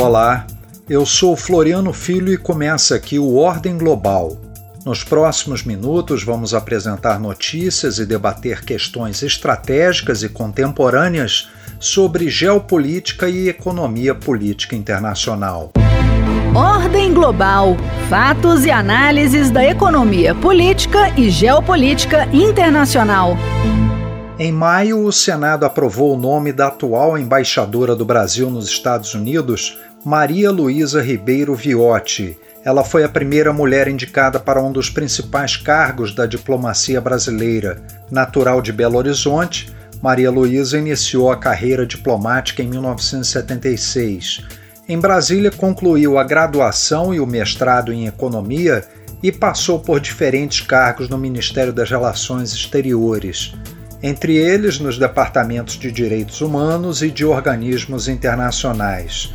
Olá, eu sou Floriano Filho e começa aqui o Ordem Global. Nos próximos minutos vamos apresentar notícias e debater questões estratégicas e contemporâneas sobre geopolítica e economia política internacional. Ordem Global. Fatos e análises da economia política e geopolítica internacional. Em maio, o Senado aprovou o nome da atual embaixadora do Brasil nos Estados Unidos, Maria Luísa Ribeiro Viotti. Ela foi a primeira mulher indicada para um dos principais cargos da diplomacia brasileira. Natural de Belo Horizonte, Maria Luísa iniciou a carreira diplomática em 1976. Em Brasília, concluiu a graduação e o mestrado em economia e passou por diferentes cargos no Ministério das Relações Exteriores entre eles nos departamentos de direitos humanos e de organismos internacionais.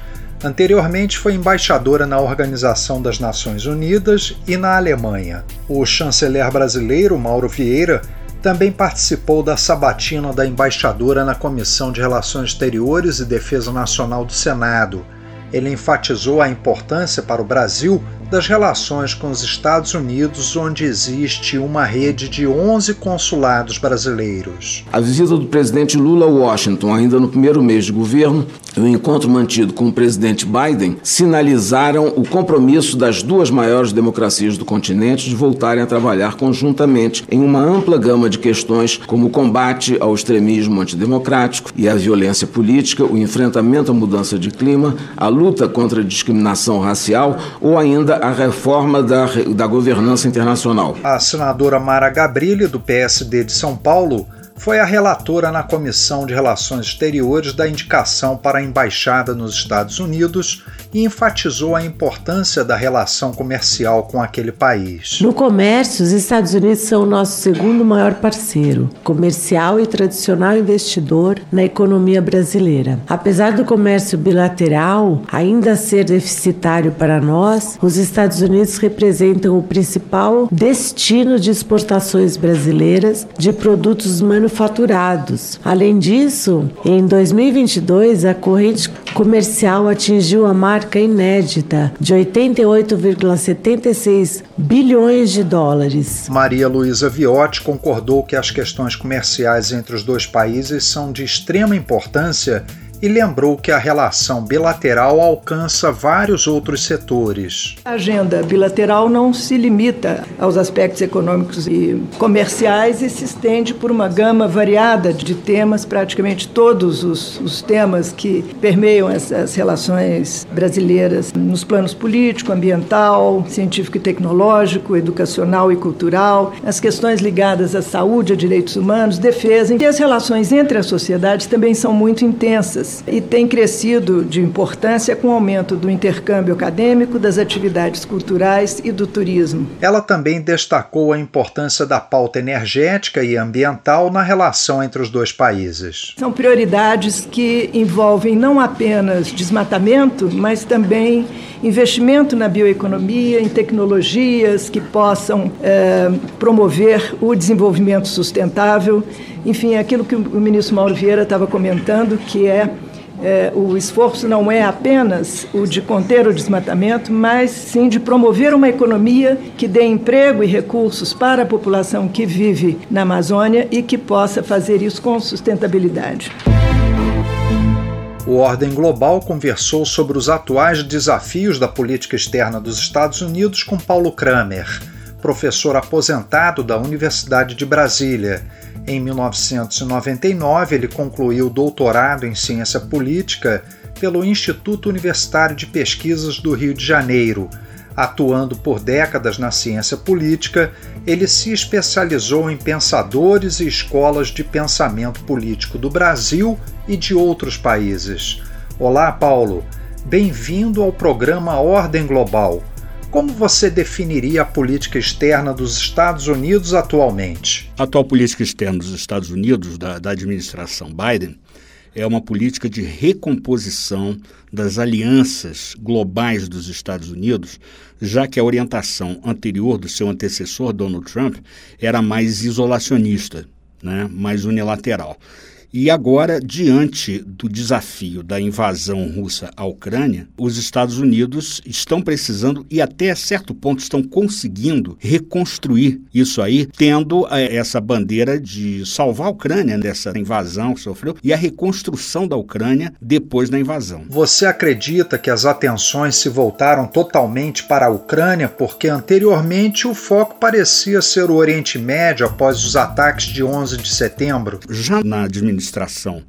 Anteriormente foi embaixadora na Organização das Nações Unidas e na Alemanha. O chanceler brasileiro Mauro Vieira também participou da sabatina da embaixadora na Comissão de Relações Exteriores e Defesa Nacional do Senado. Ele enfatizou a importância para o Brasil das relações com os Estados Unidos, onde existe uma rede de 11 consulados brasileiros. A visita do presidente Lula a Washington, ainda no primeiro mês de governo, e o encontro mantido com o presidente Biden sinalizaram o compromisso das duas maiores democracias do continente de voltarem a trabalhar conjuntamente em uma ampla gama de questões, como o combate ao extremismo antidemocrático e à violência política, o enfrentamento à mudança de clima, a luta contra a discriminação racial ou ainda a reforma da, da governança internacional. A senadora Mara Gabrilli, do PSD de São Paulo, foi a relatora na Comissão de Relações Exteriores da indicação para a embaixada nos Estados Unidos e enfatizou a importância da relação comercial com aquele país. No comércio, os Estados Unidos são o nosso segundo maior parceiro, comercial e tradicional investidor na economia brasileira. Apesar do comércio bilateral ainda ser deficitário para nós, os Estados Unidos representam o principal destino de exportações brasileiras de produtos manufaturados. Além disso, em 2022, a corrente comercial atingiu a marca inédita de 88,76 bilhões de dólares. Maria Luísa Viotti concordou que as questões comerciais entre os dois países são de extrema importância e lembrou que a relação bilateral alcança vários outros setores. A agenda bilateral não se limita aos aspectos econômicos e comerciais e se estende por uma gama variada de temas, praticamente todos os, os temas que permeiam as relações brasileiras nos planos político, ambiental, científico e tecnológico, educacional e cultural, as questões ligadas à saúde, a direitos humanos, defesa e as relações entre as sociedades também são muito intensas e tem crescido de importância com o aumento do intercâmbio acadêmico, das atividades culturais e do turismo. Ela também destacou a importância da pauta energética e ambiental na relação entre os dois países. São prioridades que envolvem não apenas desmatamento, mas também investimento na bioeconomia, em tecnologias que possam é, promover o desenvolvimento sustentável enfim, aquilo que o ministro Mauro Vieira estava comentando, que é, é, o esforço não é apenas o de conter o desmatamento, mas sim de promover uma economia que dê emprego e recursos para a população que vive na Amazônia e que possa fazer isso com sustentabilidade. O Ordem Global conversou sobre os atuais desafios da política externa dos Estados Unidos com Paulo Kramer, professor aposentado da Universidade de Brasília em 1999, ele concluiu o doutorado em ciência política pelo Instituto Universitário de Pesquisas do Rio de Janeiro. Atuando por décadas na ciência política, ele se especializou em pensadores e escolas de pensamento político do Brasil e de outros países. Olá, Paulo. Bem-vindo ao programa Ordem Global. Como você definiria a política externa dos Estados Unidos atualmente? A atual política externa dos Estados Unidos, da, da administração Biden, é uma política de recomposição das alianças globais dos Estados Unidos, já que a orientação anterior do seu antecessor, Donald Trump, era mais isolacionista, né, mais unilateral. E agora, diante do desafio da invasão russa à Ucrânia, os Estados Unidos estão precisando e até certo ponto estão conseguindo reconstruir isso aí, tendo eh, essa bandeira de salvar a Ucrânia dessa invasão que sofreu e a reconstrução da Ucrânia depois da invasão. Você acredita que as atenções se voltaram totalmente para a Ucrânia porque anteriormente o foco parecia ser o Oriente Médio após os ataques de 11 de setembro? Já na administração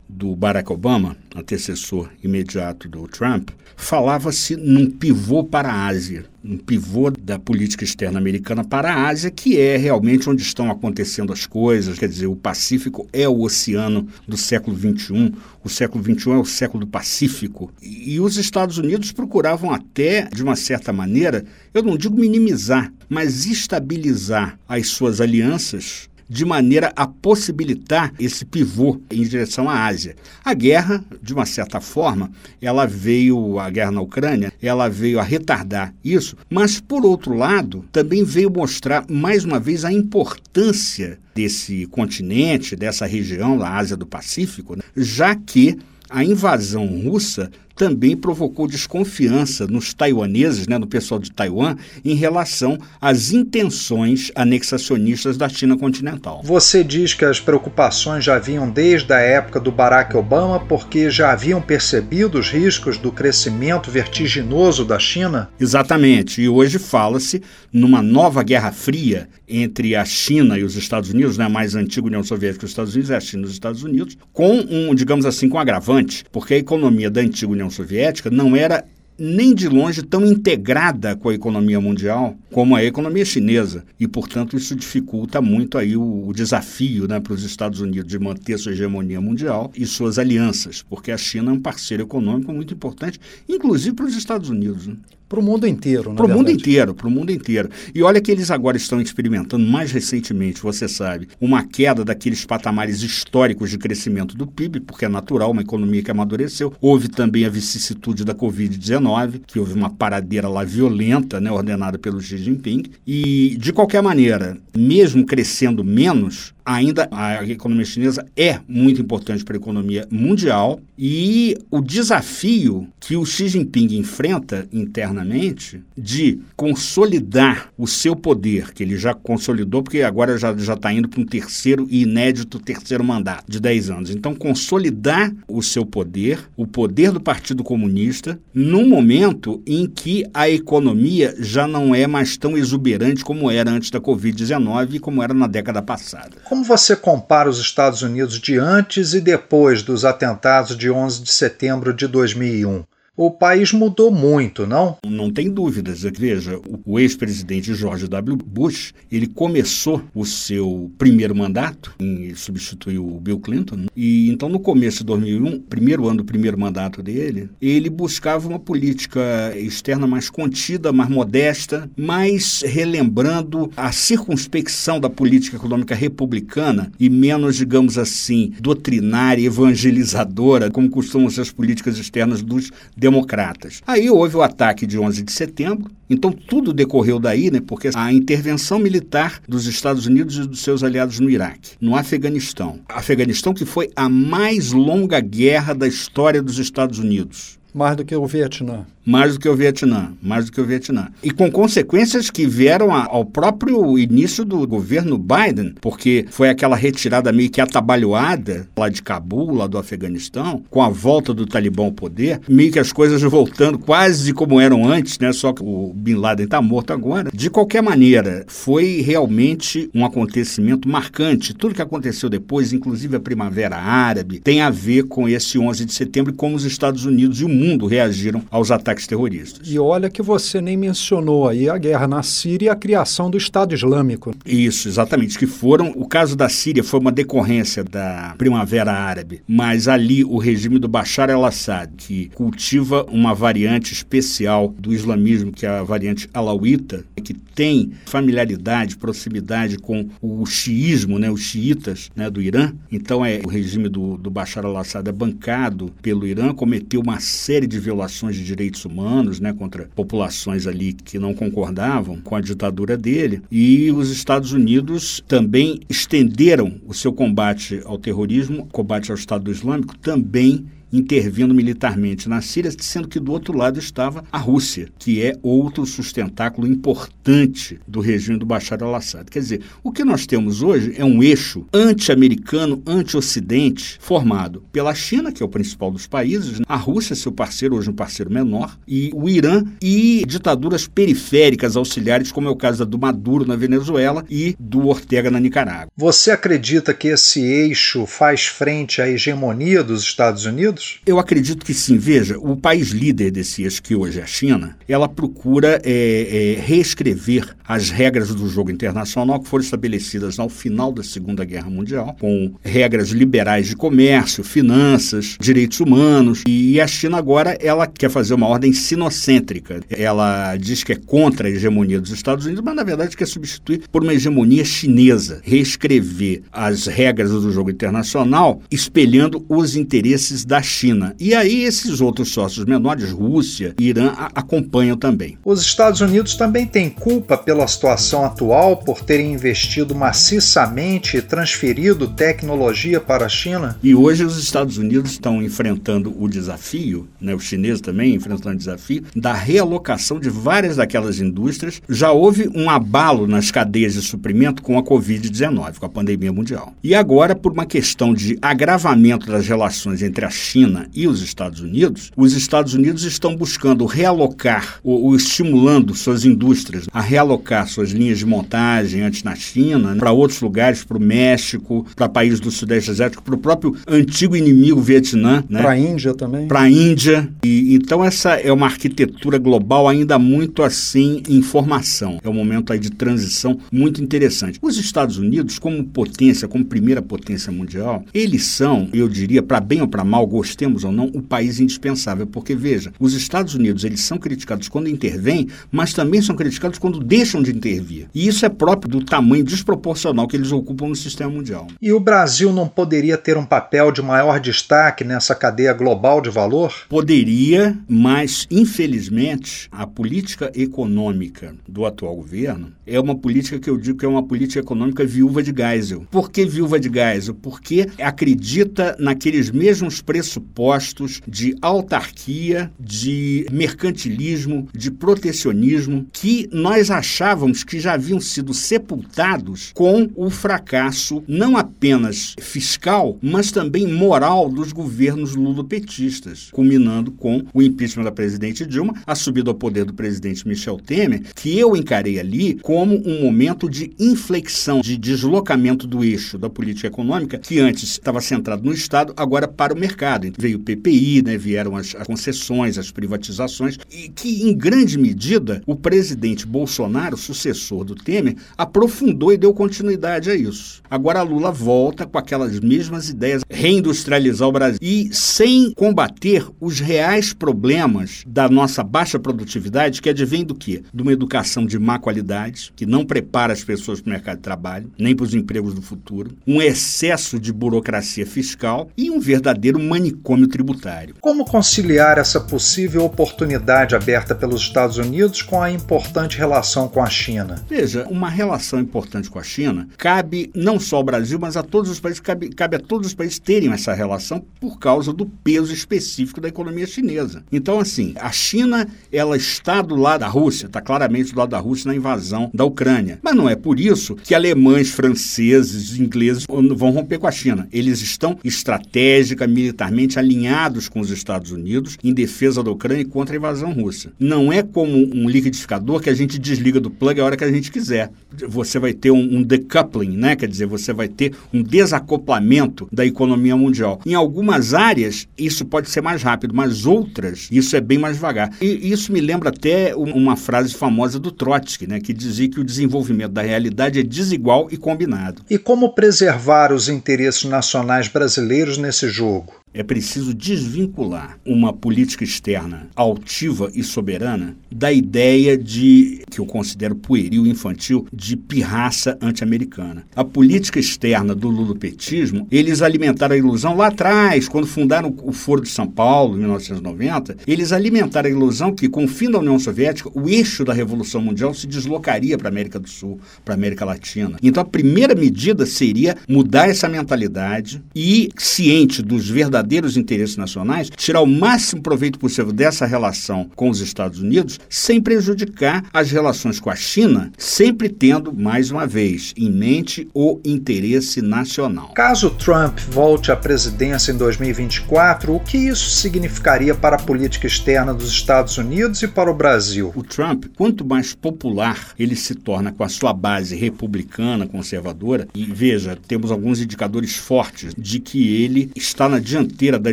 do Barack Obama, antecessor imediato do Trump, falava-se num pivô para a Ásia, um pivô da política externa americana para a Ásia, que é realmente onde estão acontecendo as coisas. Quer dizer, o Pacífico é o oceano do século XXI, o século XXI é o século do Pacífico. E os Estados Unidos procuravam até, de uma certa maneira, eu não digo minimizar, mas estabilizar as suas alianças de maneira a possibilitar esse pivô em direção à Ásia. A guerra, de uma certa forma, ela veio, a guerra na Ucrânia, ela veio a retardar isso, mas, por outro lado, também veio mostrar, mais uma vez, a importância desse continente, dessa região, da Ásia do Pacífico, né? já que a invasão russa também provocou desconfiança nos taiwaneses, né, no pessoal de Taiwan, em relação às intenções anexacionistas da China continental. Você diz que as preocupações já vinham desde a época do Barack Obama porque já haviam percebido os riscos do crescimento vertiginoso da China? Exatamente. E hoje fala-se numa nova guerra fria entre a China e os Estados Unidos, né, mais antiga União Soviética e os Estados Unidos, é a China e os Estados Unidos, com um, digamos assim, com um agravante, porque a economia da antiga União União Soviética não era nem de longe tão integrada com a economia mundial como a economia chinesa e portanto isso dificulta muito aí o, o desafio né, para os Estados Unidos de manter sua hegemonia mundial e suas alianças porque a China é um parceiro econômico muito importante inclusive para os Estados Unidos né? Para o mundo inteiro, Para o mundo inteiro, para o mundo inteiro. E olha que eles agora estão experimentando, mais recentemente, você sabe, uma queda daqueles patamares históricos de crescimento do PIB, porque é natural, uma economia que amadureceu. Houve também a vicissitude da Covid-19, que houve uma paradeira lá violenta, né, ordenada pelo Xi Jinping. E, de qualquer maneira, mesmo crescendo menos, ainda a economia chinesa é muito importante para a economia mundial e o desafio que o Xi Jinping enfrenta internamente de consolidar o seu poder, que ele já consolidou, porque agora já está indo para um terceiro e inédito terceiro mandato de 10 anos. Então, consolidar o seu poder, o poder do Partido Comunista, num momento em que a economia já não é mais tão exuberante como era antes da Covid-19 e como era na década passada. Como você compara os Estados Unidos de antes e depois dos atentados de 11 de setembro de 2001? O país mudou muito, não? Não tem dúvidas. Veja, o ex-presidente George W. Bush, ele começou o seu primeiro mandato, e substituiu o Bill Clinton, e então no começo de 2001, primeiro ano do primeiro mandato dele, ele buscava uma política externa mais contida, mais modesta, mais relembrando a circunspecção da política econômica republicana e menos, digamos assim, doutrinária, evangelizadora, como costumam ser as políticas externas dos democratas. Aí houve o ataque de 11 de setembro, então tudo decorreu daí, né, porque a intervenção militar dos Estados Unidos e dos seus aliados no Iraque, no Afeganistão. Afeganistão que foi a mais longa guerra da história dos Estados Unidos. Mais do que o Vietnã mais do que o Vietnã, mais do que o Vietnã. E com consequências que vieram ao próprio início do governo Biden, porque foi aquela retirada meio que atabalhoada lá de Cabul, lá do Afeganistão, com a volta do Talibã ao poder, meio que as coisas voltando quase como eram antes, né? Só que o Bin Laden está morto agora. De qualquer maneira, foi realmente um acontecimento marcante. Tudo que aconteceu depois, inclusive a Primavera Árabe, tem a ver com esse 11 de setembro e como os Estados Unidos e o mundo reagiram aos ataques ataques terroristas. E olha que você nem mencionou aí a guerra na Síria e a criação do Estado Islâmico. Isso, exatamente, que foram, o caso da Síria foi uma decorrência da Primavera Árabe, mas ali o regime do Bashar al-Assad, que cultiva uma variante especial do islamismo, que é a variante alauíta, que tem familiaridade, proximidade com o xiismo, né, os xiitas né, do Irã. Então é o regime do, do Bashar al-Assad é bancado pelo Irã, cometeu uma série de violações de direitos humanos né, contra populações ali que não concordavam com a ditadura dele. E os Estados Unidos também estenderam o seu combate ao terrorismo, combate ao Estado Islâmico, também intervindo militarmente na Síria, sendo que do outro lado estava a Rússia, que é outro sustentáculo importante do regime do Bashar al-Assad. Quer dizer, o que nós temos hoje é um eixo anti-americano, anti-ocidente, formado pela China, que é o principal dos países, a Rússia, seu parceiro, hoje um parceiro menor, e o Irã e ditaduras periféricas auxiliares, como é o caso do Maduro na Venezuela e do Ortega na Nicarágua. Você acredita que esse eixo faz frente à hegemonia dos Estados Unidos? Eu acredito que sim. Veja, o país líder desse eixo, que hoje é a China, ela procura é, é, reescrever as regras do jogo internacional que foram estabelecidas ao final da Segunda Guerra Mundial, com regras liberais de comércio, finanças, direitos humanos. E a China agora ela quer fazer uma ordem sinocêntrica. Ela diz que é contra a hegemonia dos Estados Unidos, mas na verdade quer substituir por uma hegemonia chinesa, reescrever as regras do jogo internacional, espelhando os interesses da China. E aí esses outros sócios menores, Rússia e Irã, acompanham também. Os Estados Unidos também têm culpa pela situação atual por terem investido maciçamente e transferido tecnologia para a China? E hoje os Estados Unidos estão enfrentando o desafio, né, os chineses também enfrentando o desafio, da realocação de várias daquelas indústrias. Já houve um abalo nas cadeias de suprimento com a Covid-19, com a pandemia mundial. E agora, por uma questão de agravamento das relações entre a China China e os Estados Unidos, os Estados Unidos estão buscando realocar ou, ou estimulando suas indústrias a realocar suas linhas de montagem antes na China para outros lugares, para o México, para países do Sudeste Asiático, para o próprio antigo inimigo Vietnã, né? para a Índia também, para a Índia. E então essa é uma arquitetura global ainda muito assim em formação. É um momento aí de transição muito interessante. Os Estados Unidos, como potência, como primeira potência mundial, eles são, eu diria, para bem ou para mal, gostemos ou não, o país indispensável. Porque, veja, os Estados Unidos eles são criticados quando intervêm, mas também são criticados quando deixam de intervir. E isso é próprio do tamanho desproporcional que eles ocupam no sistema mundial. E o Brasil não poderia ter um papel de maior destaque nessa cadeia global de valor? Poderia, mas infelizmente a política econômica do atual governo é uma política que eu digo que é uma política econômica viúva de Geisel. Por que viúva de Geisel? Porque acredita naqueles mesmos preços pressupostos de autarquia, de mercantilismo, de protecionismo, que nós achávamos que já haviam sido sepultados com o fracasso não apenas fiscal, mas também moral dos governos lulopetistas, culminando com o impeachment da presidente Dilma, a subida ao poder do presidente Michel Temer, que eu encarei ali como um momento de inflexão, de deslocamento do eixo da política econômica, que antes estava centrado no Estado, agora para o mercado Veio o PPI, né, vieram as, as concessões, as privatizações, e que, em grande medida, o presidente Bolsonaro, sucessor do Temer, aprofundou e deu continuidade a isso. Agora Lula volta com aquelas mesmas ideias, reindustrializar o Brasil, e sem combater os reais problemas da nossa baixa produtividade, que advém do quê? De uma educação de má qualidade, que não prepara as pessoas para o mercado de trabalho, nem para os empregos do futuro, um excesso de burocracia fiscal e um verdadeiro manicômio tributário. Como conciliar essa possível oportunidade aberta pelos Estados Unidos com a importante relação com a China? Veja, uma relação importante com a China cabe não só ao Brasil, mas a todos os países, cabe, cabe a todos os países terem essa relação por causa do peso específico da economia chinesa. Então, assim, a China ela está do lado da Rússia, está claramente do lado da Rússia na invasão da Ucrânia. Mas não é por isso que alemães, franceses, ingleses vão romper com a China. Eles estão estratégica, militar alinhados com os Estados Unidos em defesa da Ucrânia e contra a invasão russa. Não é como um liquidificador que a gente desliga do plug a hora que a gente quiser. Você vai ter um, um decoupling, né? quer dizer, você vai ter um desacoplamento da economia mundial. Em algumas áreas, isso pode ser mais rápido, mas outras, isso é bem mais devagar. E isso me lembra até uma frase famosa do Trotsky, né? que dizia que o desenvolvimento da realidade é desigual e combinado. E como preservar os interesses nacionais brasileiros nesse jogo? É preciso desvincular uma política externa altiva e soberana da ideia de, que eu considero pueril infantil, de pirraça anti-americana. A política externa do lulopetismo, eles alimentaram a ilusão lá atrás, quando fundaram o Foro de São Paulo, em 1990, eles alimentaram a ilusão que, com o fim da União Soviética, o eixo da Revolução Mundial se deslocaria para a América do Sul, para a América Latina. Então, a primeira medida seria mudar essa mentalidade e, ciente dos verdadeiros interesses nacionais, tirar o máximo proveito possível dessa relação com os Estados Unidos, sem prejudicar as relações com a China, sempre tendo, mais uma vez, em mente o interesse nacional. Caso Trump volte à presidência em 2024, o que isso significaria para a política externa dos Estados Unidos e para o Brasil? O Trump, quanto mais popular ele se torna com a sua base republicana, conservadora, e veja, temos alguns indicadores fortes de que ele está na dianteira da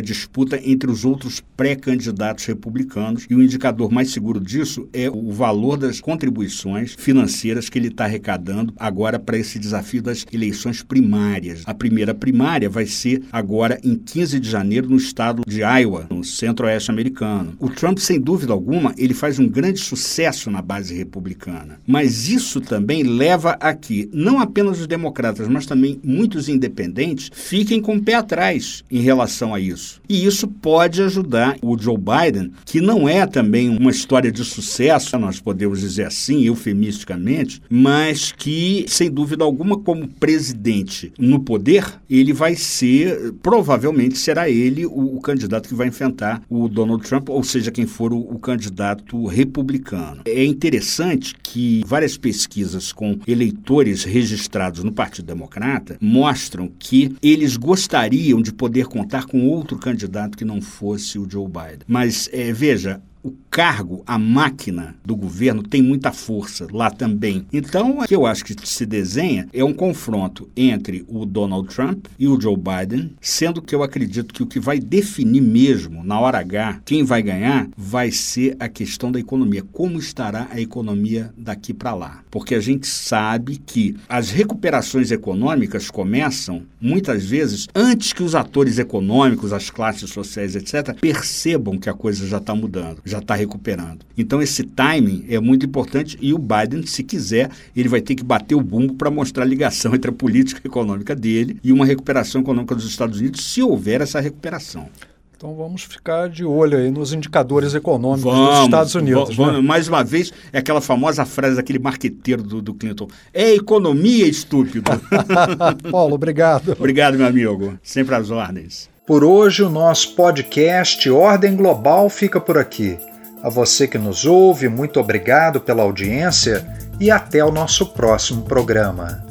disputa entre os outros pré-candidatos republicanos, e o indicador mais seguro disso é o valor das contribuições financeiras que ele está arrecadando agora para esse desafio das eleições primárias. A primeira primária vai ser agora em 15 de janeiro no estado de Iowa, no centro-oeste americano. O Trump, sem dúvida alguma, ele faz um grande sucesso na base republicana. Mas isso também leva a que não apenas os democratas, mas também muitos independentes fiquem com o pé atrás em relação a isso. E isso pode ajudar o Joe Biden, que não é também uma história de sucesso, nós podemos dizer assim, eufemisticamente, mas que, sem dúvida alguma, como presidente no poder, ele vai ser, provavelmente será ele o, o candidato que vai enfrentar o Donald Trump, ou seja, quem for o, o candidato republicano. É interessante que várias pesquisas com eleitores registrados no Partido Democrata mostram que eles gostariam de poder contar com outro candidato que não fosse o Joe Biden. Mas é, veja, o cargo, a máquina do governo tem muita força lá também. Então, o que eu acho que se desenha é um confronto entre o Donald Trump e o Joe Biden, sendo que eu acredito que o que vai definir mesmo, na hora H, quem vai ganhar, vai ser a questão da economia. Como estará a economia daqui para lá? Porque a gente sabe que as recuperações econômicas começam, muitas vezes, antes que os atores econômicos, as classes sociais, etc., percebam que a coisa já está mudando já está recuperando. Então esse timing é muito importante e o Biden, se quiser, ele vai ter que bater o bumbo para mostrar a ligação entre a política econômica dele e uma recuperação econômica dos Estados Unidos, se houver essa recuperação. Então vamos ficar de olho aí nos indicadores econômicos vamos, dos Estados Unidos. Vamos, né? Mais uma vez, é aquela famosa frase daquele marqueteiro do, do Clinton: é economia, estúpido. Paulo, obrigado. obrigado, meu amigo. Sempre às ordens. Por hoje, o nosso podcast Ordem Global fica por aqui. A você que nos ouve, muito obrigado pela audiência e até o nosso próximo programa.